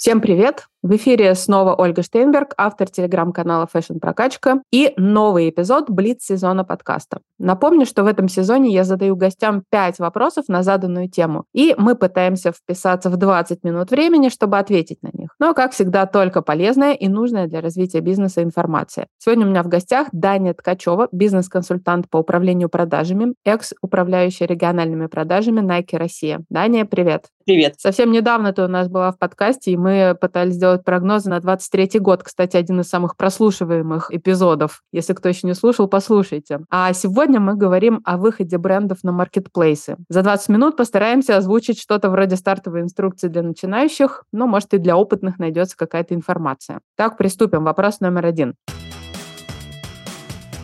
Всем привет! В эфире снова Ольга Штейнберг, автор телеграм-канала Fashion Прокачка и новый эпизод Блиц сезона подкаста. Напомню, что в этом сезоне я задаю гостям 5 вопросов на заданную тему, и мы пытаемся вписаться в 20 минут времени, чтобы ответить на них. Но, как всегда, только полезная и нужная для развития бизнеса информация. Сегодня у меня в гостях Даня Ткачева, бизнес-консультант по управлению продажами, экс-управляющая региональными продажами Nike Россия. Даня, привет! Привет. Совсем недавно ты у нас была в подкасте, и мы пытались сделать прогнозы на 23 год. Кстати, один из самых прослушиваемых эпизодов. Если кто еще не слушал, послушайте. А сегодня мы говорим о выходе брендов на маркетплейсы. За 20 минут постараемся озвучить что-то вроде стартовой инструкции для начинающих, но, может, и для опытных найдется какая-то информация. Так, приступим. Вопрос номер один.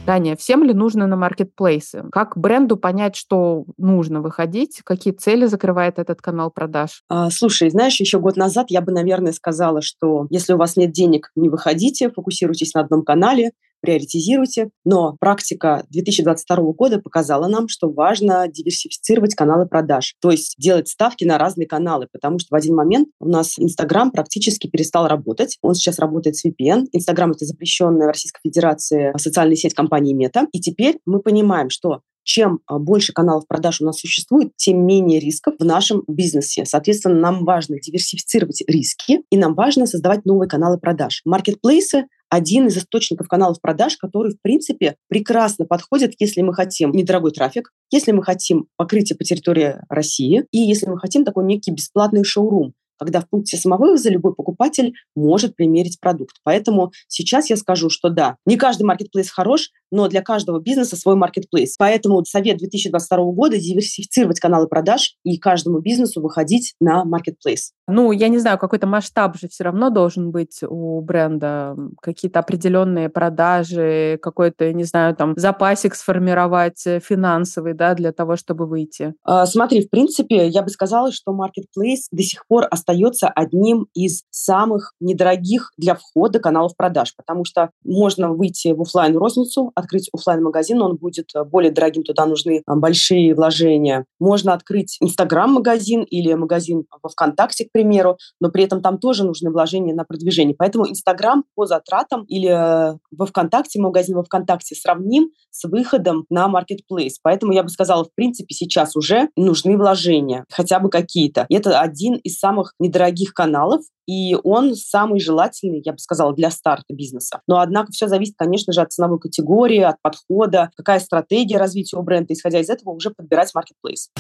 Таня, всем ли нужно на маркетплейсы? Как бренду понять, что нужно выходить? Какие цели закрывает этот канал продаж? А, слушай, знаешь, еще год назад я бы, наверное, сказала, что если у вас нет денег, не выходите, фокусируйтесь на одном канале, приоритизируйте. Но практика 2022 года показала нам, что важно диверсифицировать каналы продаж, то есть делать ставки на разные каналы, потому что в один момент у нас Инстаграм практически перестал работать. Он сейчас работает с VPN. Инстаграм — это запрещенная в Российской Федерации социальная сеть компании Мета. И теперь мы понимаем, что чем а, больше каналов продаж у нас существует, тем менее рисков в нашем бизнесе. Соответственно, нам важно диверсифицировать риски, и нам важно создавать новые каналы продаж. Маркетплейсы один из источников каналов продаж, который, в принципе, прекрасно подходит, если мы хотим недорогой трафик, если мы хотим покрытие по территории России, и если мы хотим такой некий бесплатный шоурум, когда в пункте самовывоза любой покупатель может примерить продукт. Поэтому сейчас я скажу, что да, не каждый маркетплейс хорош, но для каждого бизнеса свой маркетплейс. Поэтому совет 2022 года диверсифицировать каналы продаж и каждому бизнесу выходить на маркетплейс. Ну, я не знаю, какой-то масштаб же все равно должен быть у бренда, какие-то определенные продажи, какой-то, не знаю, там запасик сформировать э, финансовый, да, для того, чтобы выйти. А, смотри, в принципе, я бы сказала, что маркетплейс до сих пор остается одним из самых недорогих для входа каналов продаж, потому что можно выйти в офлайн розницу открыть офлайн магазин он будет э, более дорогим, туда нужны э, большие вложения. Можно открыть Инстаграм-магазин или магазин во ВКонтакте, к примеру, но при этом там тоже нужны вложения на продвижение. Поэтому Инстаграм по затратам или э, во ВКонтакте, магазин во ВКонтакте сравним с выходом на маркетплейс. Поэтому я бы сказала, в принципе, сейчас уже нужны вложения, хотя бы какие-то. Это один из самых недорогих каналов, и он самый желательный, я бы сказала, для старта бизнеса. Но, однако, все зависит, конечно же, от ценовой категории, от подхода, какая стратегия развития у бренда. Исходя из этого, уже подбирать маркетплейс.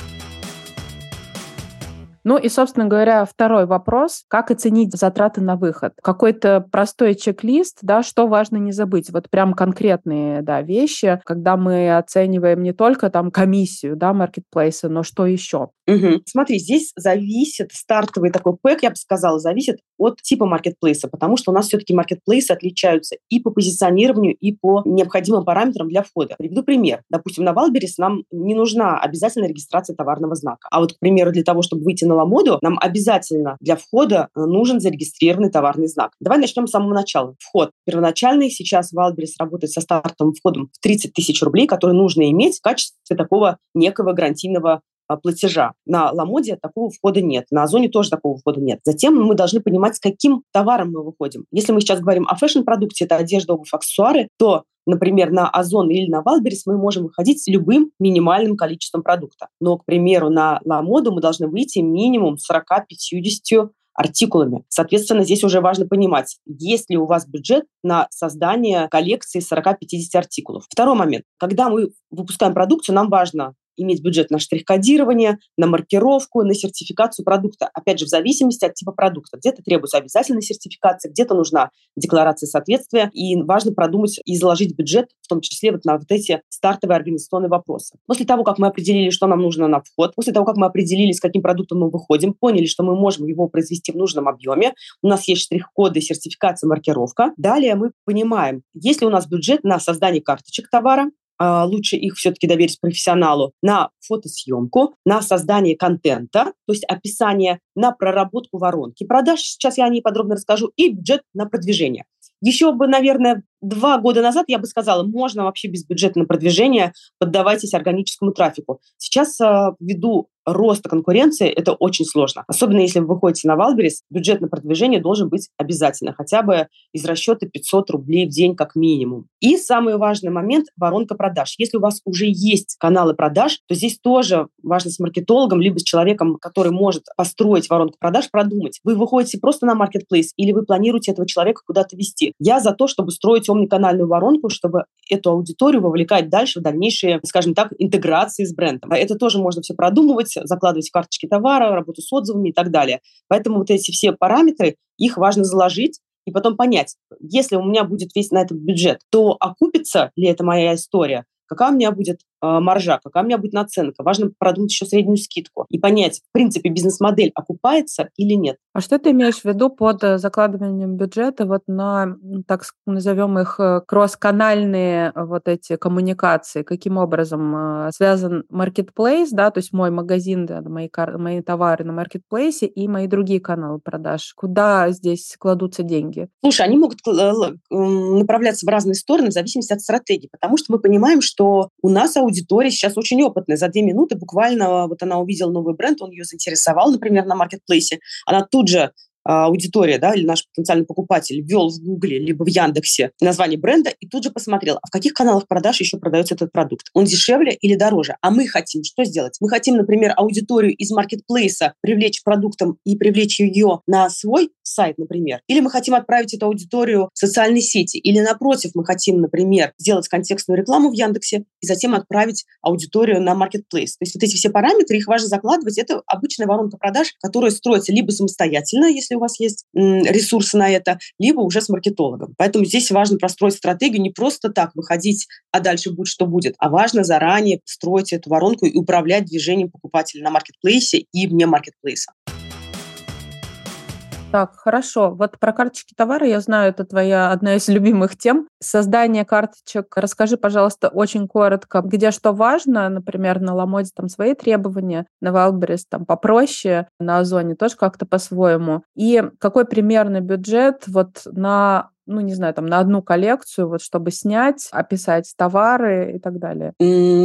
Ну и, собственно говоря, второй вопрос. Как оценить затраты на выход? Какой-то простой чек-лист, да, что важно не забыть? Вот прям конкретные, да, вещи, когда мы оцениваем не только там комиссию, да, маркетплейса, но что еще? Угу. Смотри, здесь зависит стартовый такой pack, я бы сказала, зависит от типа маркетплейса, потому что у нас все-таки маркетплейсы отличаются и по позиционированию, и по необходимым параметрам для входа. Приведу пример. Допустим, на Wildberries нам не нужна обязательная регистрация товарного знака. А вот, к примеру, для того, чтобы выйти на Ламоду, нам обязательно для входа э, нужен зарегистрированный товарный знак. Давай начнем с самого начала. Вход. Первоначальный сейчас Wildberries работает со стартовым входом в 30 тысяч рублей, который нужно иметь в качестве такого некого гарантийного платежа. На Ламоде такого входа нет, на Озоне тоже такого входа нет. Затем мы должны понимать, с каким товаром мы выходим. Если мы сейчас говорим о fashion-продукте, это одежда, обувь, аксессуары, то например, на Озон или на Wildberries мы можем выходить с любым минимальным количеством продукта. Но, к примеру, на Ламоду мы должны выйти минимум 40-50 артикулами. Соответственно, здесь уже важно понимать, есть ли у вас бюджет на создание коллекции 40-50 артикулов. Второй момент. Когда мы выпускаем продукцию, нам важно иметь бюджет на штрих-кодирование, на маркировку, на сертификацию продукта. Опять же, в зависимости от типа продукта. Где-то требуется обязательная сертификация, где-то нужна декларация соответствия. И важно продумать и заложить бюджет, в том числе вот на вот эти стартовые организационные вопросы. После того, как мы определили, что нам нужно на вход, после того, как мы определили, с каким продуктом мы выходим, поняли, что мы можем его произвести в нужном объеме, у нас есть штрих-коды, сертификация, маркировка. Далее мы понимаем, есть ли у нас бюджет на создание карточек товара, лучше их все-таки доверить профессионалу, на фотосъемку, на создание контента, то есть описание, на проработку воронки продаж, сейчас я о ней подробно расскажу, и бюджет на продвижение. Еще бы, наверное, два года назад я бы сказала, можно вообще без бюджета на продвижение, поддавайтесь органическому трафику. Сейчас, а, ввиду роста конкуренции это очень сложно. Особенно если вы выходите на Валберис, бюджет на продвижение должен быть обязательно, хотя бы из расчета 500 рублей в день как минимум. И самый важный момент – воронка продаж. Если у вас уже есть каналы продаж, то здесь тоже важно с маркетологом, либо с человеком, который может построить воронку продаж, продумать. Вы выходите просто на marketplace или вы планируете этого человека куда-то вести. Я за то, чтобы строить омниканальную воронку, чтобы эту аудиторию вовлекать дальше в дальнейшие, скажем так, интеграции с брендом. А это тоже можно все продумывать, закладывать карточки товара, работу с отзывами и так далее. Поэтому вот эти все параметры, их важно заложить, и потом понять, если у меня будет весь на этот бюджет, то окупится ли это моя история, какая у меня будет маржа, какая у меня будет наценка. Важно продумать еще среднюю скидку и понять, в принципе, бизнес-модель окупается или нет. А что ты имеешь в виду под э, закладыванием бюджета вот на, так назовем их, э, кросс-канальные э, вот эти коммуникации? Каким образом связан marketplace, да, то есть мой магазин, да, мои, мои товары на маркетплейсе и мои другие каналы продаж? Куда здесь кладутся деньги? Слушай, они могут направляться в разные стороны в зависимости от стратегии, потому что мы понимаем, что у нас аудитория сейчас очень опытная. За две минуты буквально вот она увидела новый бренд, он ее заинтересовал, например, на маркетплейсе. Она тут же аудитория, да, или наш потенциальный покупатель ввел в Гугле либо в Яндексе название бренда и тут же посмотрел, а в каких каналах продаж еще продается этот продукт. Он дешевле или дороже? А мы хотим что сделать? Мы хотим, например, аудиторию из маркетплейса привлечь продуктом и привлечь ее на свой сайт, например. Или мы хотим отправить эту аудиторию в социальные сети. Или напротив, мы хотим, например, сделать контекстную рекламу в Яндексе и затем отправить аудиторию на маркетплейс. То есть вот эти все параметры, их важно закладывать. Это обычная воронка продаж, которая строится либо самостоятельно, если у вас есть ресурсы на это, либо уже с маркетологом. Поэтому здесь важно простроить стратегию не просто так выходить, а дальше будет что будет, а важно заранее строить эту воронку и управлять движением покупателя на маркетплейсе и вне маркетплейса. Так, хорошо. Вот про карточки товара я знаю, это твоя одна из любимых тем. Создание карточек. Расскажи, пожалуйста, очень коротко, где что важно. Например, на Ламоде там свои требования, на Wildberries там попроще, на Озоне тоже как-то по-своему. И какой примерный бюджет вот на ну, не знаю, там, на одну коллекцию, вот, чтобы снять, описать товары и так далее?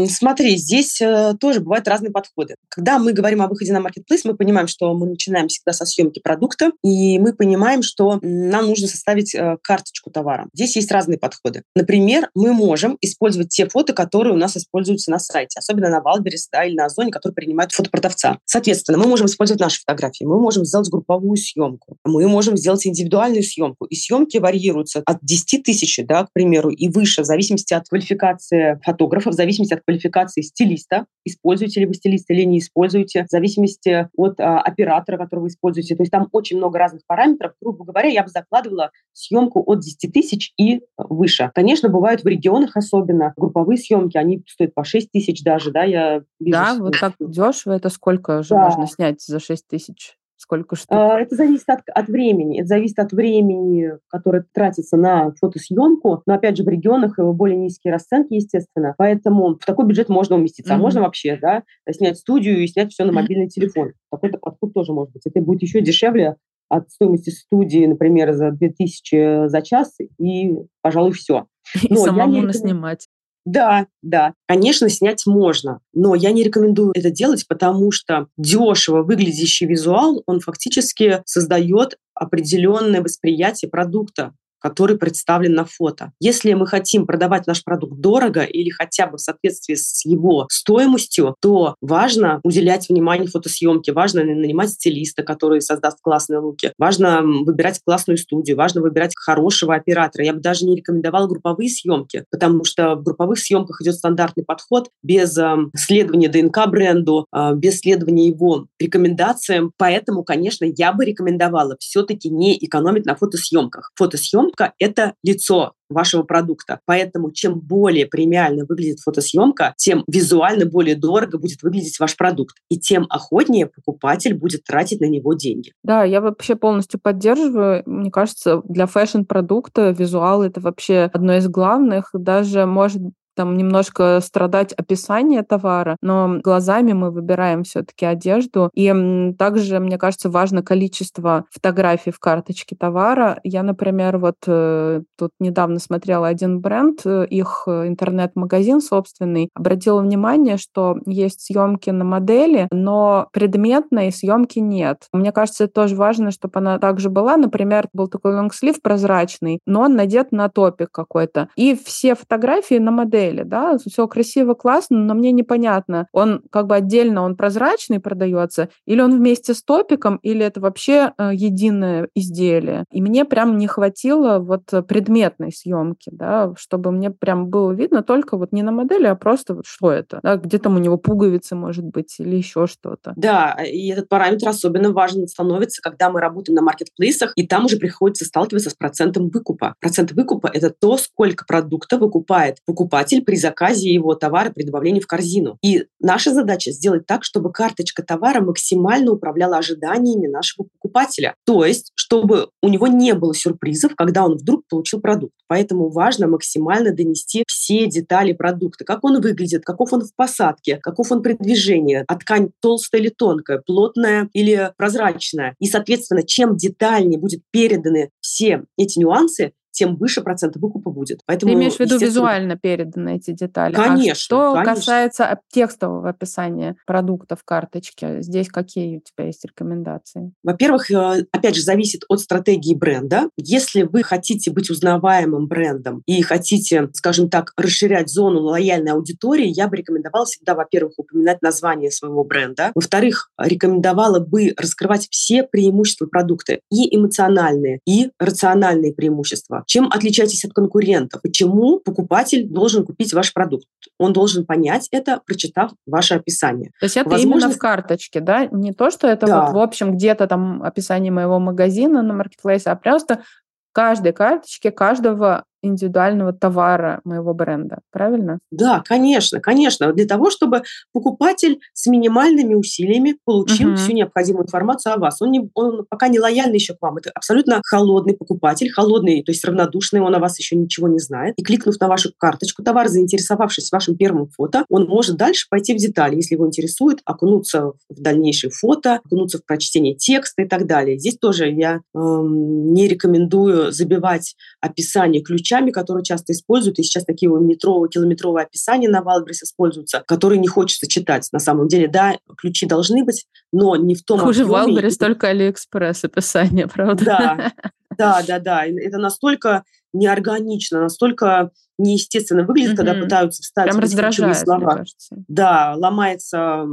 Смотри, здесь э, тоже бывают разные подходы. Когда мы говорим о выходе на маркетплейс, мы понимаем, что мы начинаем всегда со съемки продукта, и мы понимаем, что нам нужно составить э, карточку товара. Здесь есть разные подходы. Например, мы можем использовать те фото, которые у нас используются на сайте, особенно на Wildberries да, или на Озоне, которые принимают фото продавца. Соответственно, мы можем использовать наши фотографии, мы можем сделать групповую съемку, мы можем сделать индивидуальную съемку. И съемки варьируются варьируются от 10 тысяч, да, к примеру, и выше, в зависимости от квалификации фотографа, в зависимости от квалификации стилиста, используете ли вы стилиста или не используете, в зависимости от а, оператора, которого вы используете. То есть там очень много разных параметров. Грубо говоря, я бы закладывала съемку от 10 тысяч и выше. Конечно, бывают в регионах особенно групповые съемки, они стоят по 6 тысяч даже, да, я вижу. Да, вот так дешево, это сколько же да. можно снять за 6 тысяч? Сколько штук? А, это зависит от, от времени. Это зависит от времени, которое тратится на фотосъемку. Но, опять же, в регионах более низкие расценки, естественно. Поэтому в такой бюджет можно уместиться. Mm-hmm. А можно вообще, да, снять студию и снять все на мобильный телефон. Такой-то подход тоже может быть. Это будет еще дешевле от стоимости студии, например, за 2000 за час, и, пожалуй, все. И Но самому не... снимать. Да, да, конечно, снять можно, но я не рекомендую это делать, потому что дешево выглядящий визуал, он фактически создает определенное восприятие продукта который представлен на фото. Если мы хотим продавать наш продукт дорого или хотя бы в соответствии с его стоимостью, то важно уделять внимание фотосъемке, важно нанимать стилиста, который создаст классные луки, важно выбирать классную студию, важно выбирать хорошего оператора. Я бы даже не рекомендовала групповые съемки, потому что в групповых съемках идет стандартный подход без э, следования ДНК бренду, э, без следования его рекомендациям. Поэтому, конечно, я бы рекомендовала все-таки не экономить на фотосъемках. Фотосъемка фотосъемка – это лицо вашего продукта. Поэтому чем более премиально выглядит фотосъемка, тем визуально более дорого будет выглядеть ваш продукт. И тем охотнее покупатель будет тратить на него деньги. Да, я вообще полностью поддерживаю. Мне кажется, для фэшн-продукта визуал — это вообще одно из главных. Даже, может там немножко страдать описание товара, но глазами мы выбираем все-таки одежду. И также, мне кажется, важно количество фотографий в карточке товара. Я, например, вот э, тут недавно смотрела один бренд, э, их интернет-магазин собственный, обратила внимание, что есть съемки на модели, но предметной съемки нет. Мне кажется, это тоже важно, чтобы она также была. Например, был такой лонгслив прозрачный, но он надет на топик какой-то. И все фотографии на модели, да, все красиво, классно, но мне непонятно, он как бы отдельно, он прозрачный продается, или он вместе с топиком, или это вообще э, единое изделие. И мне прям не хватило вот предметной съемки, да, чтобы мне прям было видно только вот не на модели, а просто вот что это, да, где там у него пуговицы, может быть, или еще что-то. Да, и этот параметр особенно важен становится, когда мы работаем на маркетплейсах, и там уже приходится сталкиваться с процентом выкупа. Процент выкупа – это то, сколько продукта выкупает покупатель при заказе его товара, при добавлении в корзину. И наша задача сделать так, чтобы карточка товара максимально управляла ожиданиями нашего покупателя. То есть, чтобы у него не было сюрпризов, когда он вдруг получил продукт. Поэтому важно максимально донести все детали продукта. Как он выглядит, каков он в посадке, каков он при движении, а ткань толстая или тонкая, плотная или прозрачная. И, соответственно, чем детальнее будет переданы все эти нюансы, тем выше процент выкупа будет. Поэтому, Ты имеешь в виду визуально переданы эти детали? Конечно. А что конечно. касается текстового описания продуктов карточки, здесь какие у тебя есть рекомендации? Во-первых, э, опять же, зависит от стратегии бренда. Если вы хотите быть узнаваемым брендом и хотите, скажем так, расширять зону лояльной аудитории, я бы рекомендовала всегда, во-первых, упоминать название своего бренда. Во-вторых, рекомендовала бы раскрывать все преимущества продукта, и эмоциональные, и рациональные преимущества чем отличаетесь от конкурентов? Почему покупатель должен купить ваш продукт? Он должен понять это, прочитав ваше описание. То есть это Возможно... именно в карточке, да? Не то, что это да. вот в общем где-то там описание моего магазина на маркетплейсе, а просто каждой карточке каждого индивидуального товара моего бренда, правильно? Да, конечно, конечно. Для того, чтобы покупатель с минимальными усилиями получил uh-huh. всю необходимую информацию о вас. Он, не, он пока не лояльный еще к вам. Это абсолютно холодный покупатель, холодный, то есть равнодушный, он о вас еще ничего не знает. И кликнув на вашу карточку товар, заинтересовавшись вашим первым фото, он может дальше пойти в детали, если его интересует, окунуться в дальнейшие фото, окунуться в прочтение текста и так далее. Здесь тоже я эм, не рекомендую забивать описание ключа ключами, которые часто используют, и сейчас такие метровые, километровые описания на Wildberries используются, которые не хочется читать. На самом деле, да, ключи должны быть, но не в том Хуже объеме. Wildberries, только Алиэкспресс описание, правда? Да, да, да, да. Это настолько неорганично, настолько неестественно выглядит, mm-hmm. когда пытаются вставить Прям раздражает, слова. Да, ломается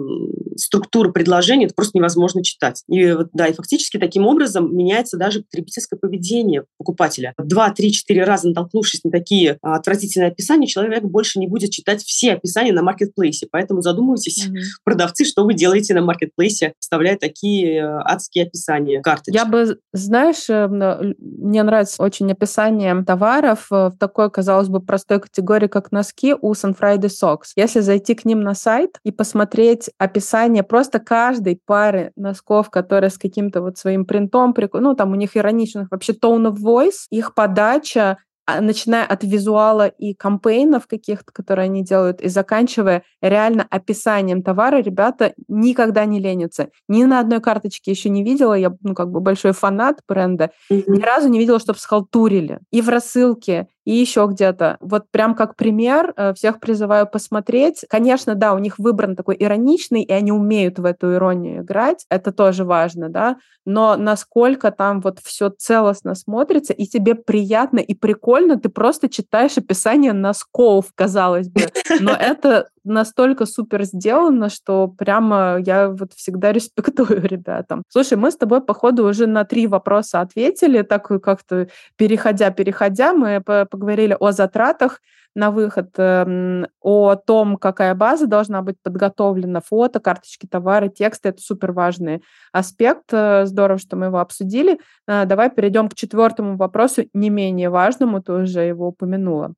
структура предложения, это просто невозможно читать. И да, и фактически таким образом меняется даже потребительское поведение покупателя. Два, три, четыре раза натолкнувшись на такие а, отвратительные описания, человек больше не будет читать все описания на маркетплейсе. Поэтому задумывайтесь, mm-hmm. продавцы, что вы делаете на маркетплейсе, вставляя такие э, адские описания карточек. Я бы, знаешь, э, мне нравится очень описание товаров э, в такой, казалось бы, простой категории, как носки у Friday Socks. Если зайти к ним на сайт и посмотреть описание просто каждой пары носков, которые с каким-то вот своим принтом, ну, там у них ироничных вообще tone of voice, их подача, а, начиная от визуала и кампейнов каких-то, которые они делают, и заканчивая реально описанием товара, ребята никогда не ленятся. Ни на одной карточке еще не видела, я ну, как бы большой фанат бренда, mm-hmm. ни разу не видела, чтобы схалтурили. И в рассылке, и еще где-то. Вот прям как пример, э, всех призываю посмотреть. Конечно, да, у них выбран такой ироничный, и они умеют в эту иронию играть, это тоже важно, да, но насколько там вот все целостно смотрится, и тебе приятно и прикольно, ты просто читаешь описание носков, казалось бы, но это настолько супер сделано, что прямо я вот всегда респектую ребятам. Слушай, мы с тобой, походу, уже на три вопроса ответили, так как-то переходя-переходя, мы поговорили о затратах на выход, эм, о том, какая база должна быть подготовлена, фото, карточки товара, тексты. Это супер важный аспект. Э, здорово, что мы его обсудили. Э, давай перейдем к четвертому вопросу, не менее важному, ты уже его упомянула.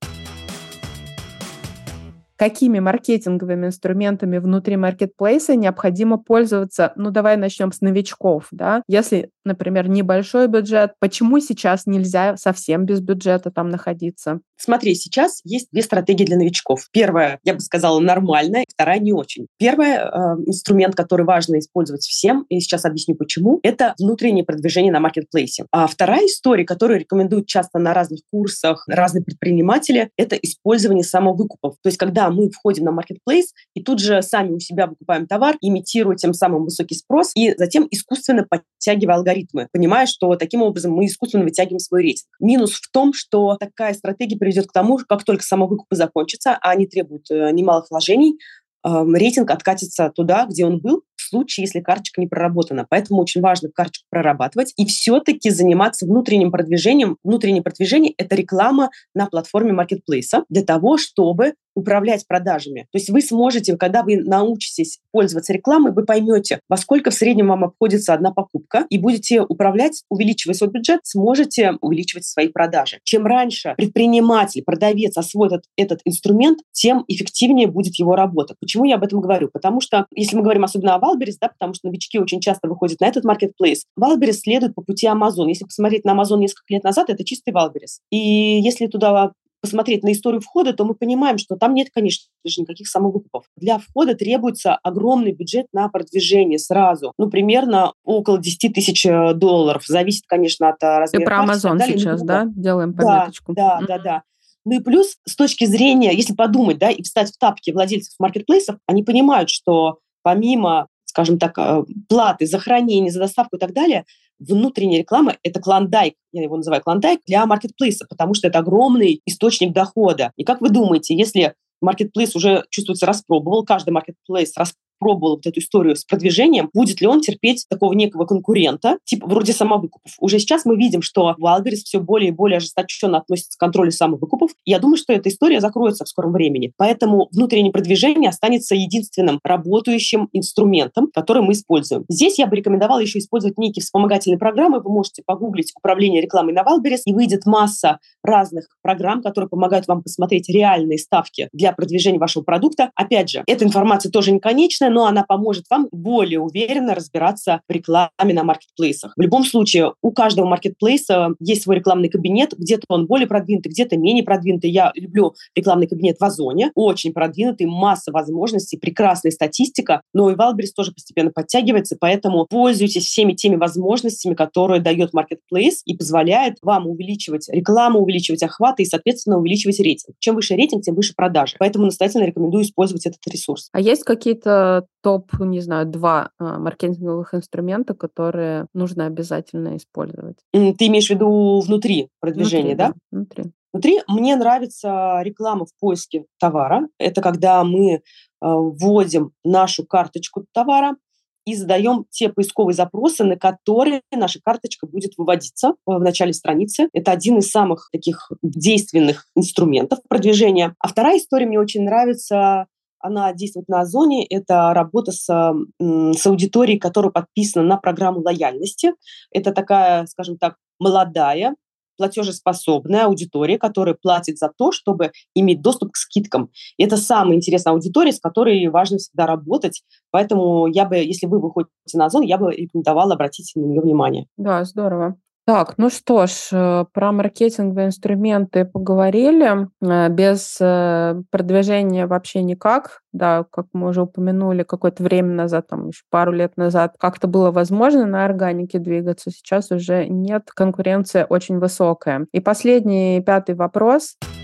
Какими маркетинговыми инструментами внутри маркетплейса необходимо пользоваться, ну давай начнем с новичков, да, если, например, небольшой бюджет, почему сейчас нельзя совсем без бюджета там находиться? Смотри, сейчас есть две стратегии для новичков. Первая, я бы сказала, нормальная, вторая не очень. Первый э, инструмент, который важно использовать всем, и сейчас объясню почему, это внутреннее продвижение на маркетплейсе. А вторая история, которую рекомендуют часто на разных курсах разные предприниматели, это использование самовыкупов. То есть когда мы входим на маркетплейс и тут же сами у себя выкупаем товар, имитируя тем самым высокий спрос, и затем искусственно подтягивая алгоритмы, понимая, что таким образом мы искусственно вытягиваем свой рейтинг. Минус в том, что такая стратегия приведет к тому, как только самовыкупы закончатся, а они требуют э, немалых вложений, рейтинг откатится туда, где он был, в случае, если карточка не проработана. Поэтому очень важно карточку прорабатывать и все-таки заниматься внутренним продвижением. Внутреннее продвижение – это реклама на платформе маркетплейса для того, чтобы управлять продажами. То есть вы сможете, когда вы научитесь пользоваться рекламой, вы поймете, во сколько в среднем вам обходится одна покупка, и будете управлять, увеличивая свой бюджет, сможете увеличивать свои продажи. Чем раньше предприниматель, продавец освоит этот, этот инструмент, тем эффективнее будет его работа. Почему я об этом говорю? Потому что, если мы говорим особенно о Wildberries, да, потому что новички очень часто выходят на этот маркетплейс, Wildberries следует по пути Amazon. Если посмотреть на Amazon несколько лет назад, это чистый Wildberries. И если туда посмотреть на историю входа, то мы понимаем, что там нет, конечно же, никаких самовыкупов. Для входа требуется огромный бюджет на продвижение сразу. Ну, примерно около 10 тысяч э, долларов. Зависит, конечно, от э, размера. И про Amazon сейчас, да? Делаем пометочку. Да, да, да, да. Ну и плюс, с точки зрения, если подумать, да, и встать в тапки владельцев маркетплейсов, они понимают, что помимо скажем так, э, платы за хранение, за доставку и так далее, внутренняя реклама – это клондайк, я его называю клондайк, для маркетплейса, потому что это огромный источник дохода. И как вы думаете, если маркетплейс уже, чувствуется, распробовал, каждый маркетплейс распробовал, пробовал вот эту историю с продвижением, будет ли он терпеть такого некого конкурента, типа вроде самовыкупов. Уже сейчас мы видим, что Wildberries все более и более ожесточенно относится к контролю самовыкупов. Я думаю, что эта история закроется в скором времени. Поэтому внутреннее продвижение останется единственным работающим инструментом, который мы используем. Здесь я бы рекомендовала еще использовать некие вспомогательные программы. Вы можете погуглить управление рекламой на Wildberries, и выйдет масса разных программ, которые помогают вам посмотреть реальные ставки для продвижения вашего продукта. Опять же, эта информация тоже не конечная, но она поможет вам более уверенно разбираться в рекламе на маркетплейсах. В любом случае, у каждого маркетплейса есть свой рекламный кабинет, где-то он более продвинутый, где-то менее продвинутый. Я люблю рекламный кабинет в Озоне, очень продвинутый, масса возможностей, прекрасная статистика, но и Валберис тоже постепенно подтягивается, поэтому пользуйтесь всеми теми возможностями, которые дает маркетплейс и позволяет вам увеличивать рекламу, увеличивать охваты и, соответственно, увеличивать рейтинг. Чем выше рейтинг, тем выше продажи. Поэтому настоятельно рекомендую использовать этот ресурс. А есть какие-то топ, не знаю, два а, маркетинговых инструмента, которые нужно обязательно использовать. Ты имеешь в виду внутри продвижения, внутри, да? да? Внутри. Внутри мне нравится реклама в поиске товара. Это когда мы э, вводим нашу карточку товара и задаем те поисковые запросы, на которые наша карточка будет выводиться в начале страницы. Это один из самых таких действенных инструментов продвижения. А вторая история мне очень нравится она действует на Озоне. Это работа с, с аудиторией, которая подписана на программу лояльности. Это такая, скажем так, молодая, платежеспособная аудитория, которая платит за то, чтобы иметь доступ к скидкам. И это самая интересная аудитория, с которой важно всегда работать. Поэтому я бы, если вы выходите на Озон, я бы рекомендовала обратить на нее внимание. Да, здорово. Так, ну что ж, э, про маркетинговые инструменты поговорили. Э, без э, продвижения вообще никак. Да, как мы уже упомянули, какое-то время назад, там еще пару лет назад, как-то было возможно на органике двигаться. Сейчас уже нет, конкуренция очень высокая. И последний, пятый вопрос –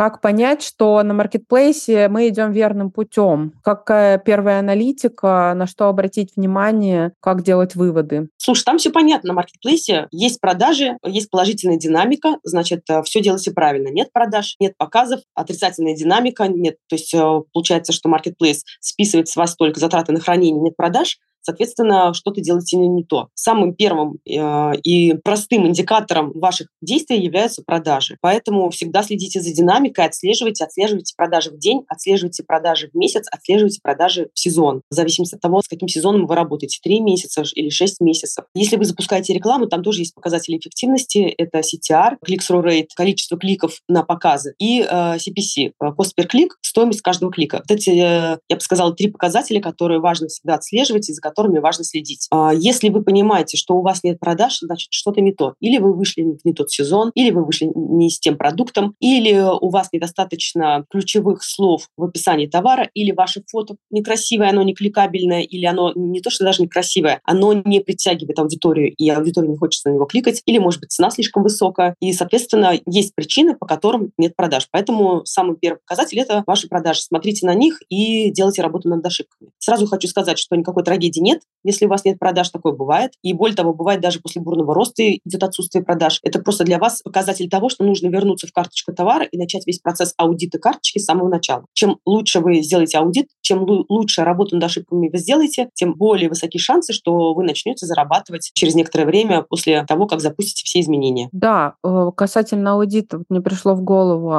как понять, что на маркетплейсе мы идем верным путем? Какая первая аналитика, на что обратить внимание, как делать выводы? Слушай, там все понятно. На маркетплейсе есть продажи, есть положительная динамика, значит, э, все делайте правильно. Нет продаж, нет показов, отрицательная динамика, нет. То есть э, получается, что маркетплейс списывает с вас только затраты на хранение, нет продаж, соответственно, что-то делаете не то. Самым первым э, и простым индикатором ваших действий являются продажи. Поэтому всегда следите за динамикой, отслеживайте, отслеживайте продажи в день, отслеживайте продажи в месяц, отслеживайте продажи в сезон, в зависимости от того, с каким сезоном вы работаете, 3 месяца или 6 месяцев. Если вы запускаете рекламу, там тоже есть показатели эффективности, это CTR, click-through rate, количество кликов на показы, и э, CPC, э, cost per click, стоимость каждого клика. Вот эти, э, я бы сказала, три показателя, которые важно всегда отслеживать и за которыми важно следить. Э, если вы понимаете, что у вас нет продаж, значит, что-то не то. Или вы вышли в не тот сезон, или вы вышли не с тем продуктом, или у вас недостаточно ключевых слов в описании товара, или ваше фото некрасивое, оно не кликабельное, или оно не то, что даже некрасивое, оно не притягивает аудиторию, и аудитории не хочется на него кликать, или, может быть, цена слишком высокая, и, соответственно, есть причины, по которым нет продаж. Поэтому самый первый показатель – это ваши продажи. Смотрите на них и делайте работу над ошибками. Сразу хочу сказать, что никакой трагедии нет, если у вас нет продаж, такое бывает. И более того, бывает даже после бурного роста идет отсутствие продаж. Это просто для вас показатель того, что нужно вернуться в карточку товара и начать весь процесс аудита карточки с самого начала. Чем лучше вы сделаете аудит, чем лучше работу над ошибками вы сделаете, тем более высоки шансы, что вы начнете зарабатывать через некоторое время после того, как запустите все изменения. Да, э, касательно аудита, вот мне пришло в голову,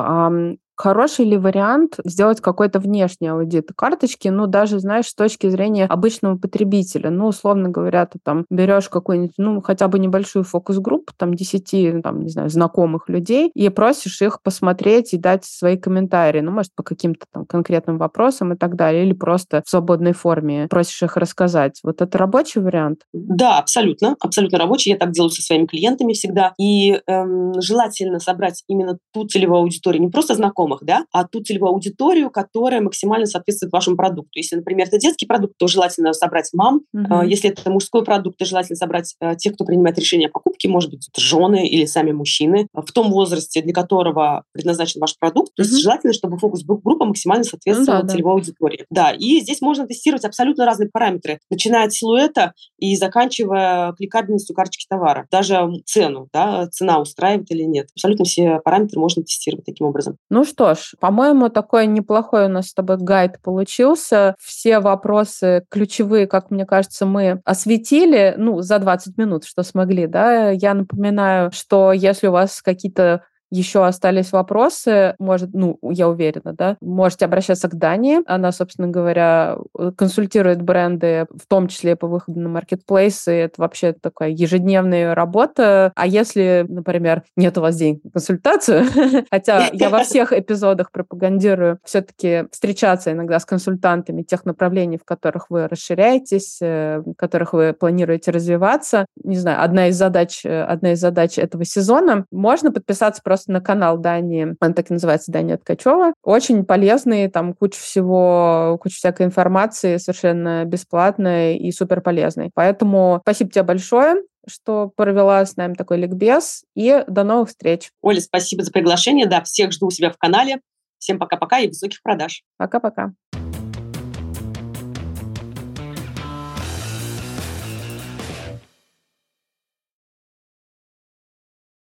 Хороший ли вариант сделать какой-то внешний аудит карточки, ну, даже, знаешь, с точки зрения обычного потребителя. Ну, условно говоря, ты там берешь какую-нибудь, ну, хотя бы небольшую фокус-группу, там, 10, там, не знаю, знакомых людей, и просишь их посмотреть и дать свои комментарии, ну, может, по каким-то там конкретным вопросам и так далее, или просто в свободной форме просишь их рассказать. Вот это рабочий вариант? Да, абсолютно, абсолютно рабочий. Я так делаю со своими клиентами всегда. И эм, желательно собрать именно ту целевую аудиторию, не просто знакомых, знакомых, да, а ту целевую аудиторию, которая максимально соответствует вашему продукту. Если, например, это детский продукт, то желательно собрать мам. Uh-huh. Если это мужской продукт, то желательно собрать э, тех, кто принимает решение о покупке, может быть, это жены или сами мужчины, в том возрасте, для которого предназначен ваш продукт. То uh-huh. есть желательно, чтобы фокус-группа максимально соответствовала ну, да, целевой да. аудитории. Да, и здесь можно тестировать абсолютно разные параметры, начиная от силуэта и заканчивая кликабельностью карточки товара. Даже цену, да, цена устраивает или нет. Абсолютно все параметры можно тестировать таким образом. Ну что ж, по-моему, такой неплохой у нас с тобой гайд получился. Все вопросы ключевые, как мне кажется, мы осветили, ну, за 20 минут, что смогли, да. Я напоминаю, что если у вас какие-то еще остались вопросы, может, ну, я уверена, да, можете обращаться к Дане. Она, собственно говоря, консультирует бренды, в том числе по выходу на маркетплейсы. Это вообще такая ежедневная работа. А если, например, нет у вас денег на консультацию, хотя я во всех эпизодах пропагандирую все-таки встречаться иногда с консультантами тех направлений, в которых вы расширяетесь, э, в которых вы планируете развиваться. Не знаю, одна из задач, э, одна из задач этого сезона, можно подписаться просто просто на канал Дани, он так и называется, Дани Ткачева. Очень полезный, там куча всего, куча всякой информации, совершенно бесплатной и супер полезной. Поэтому спасибо тебе большое что провела с нами такой ликбез. И до новых встреч. Оля, спасибо за приглашение. Да, всех жду у себя в канале. Всем пока-пока и высоких продаж. Пока-пока.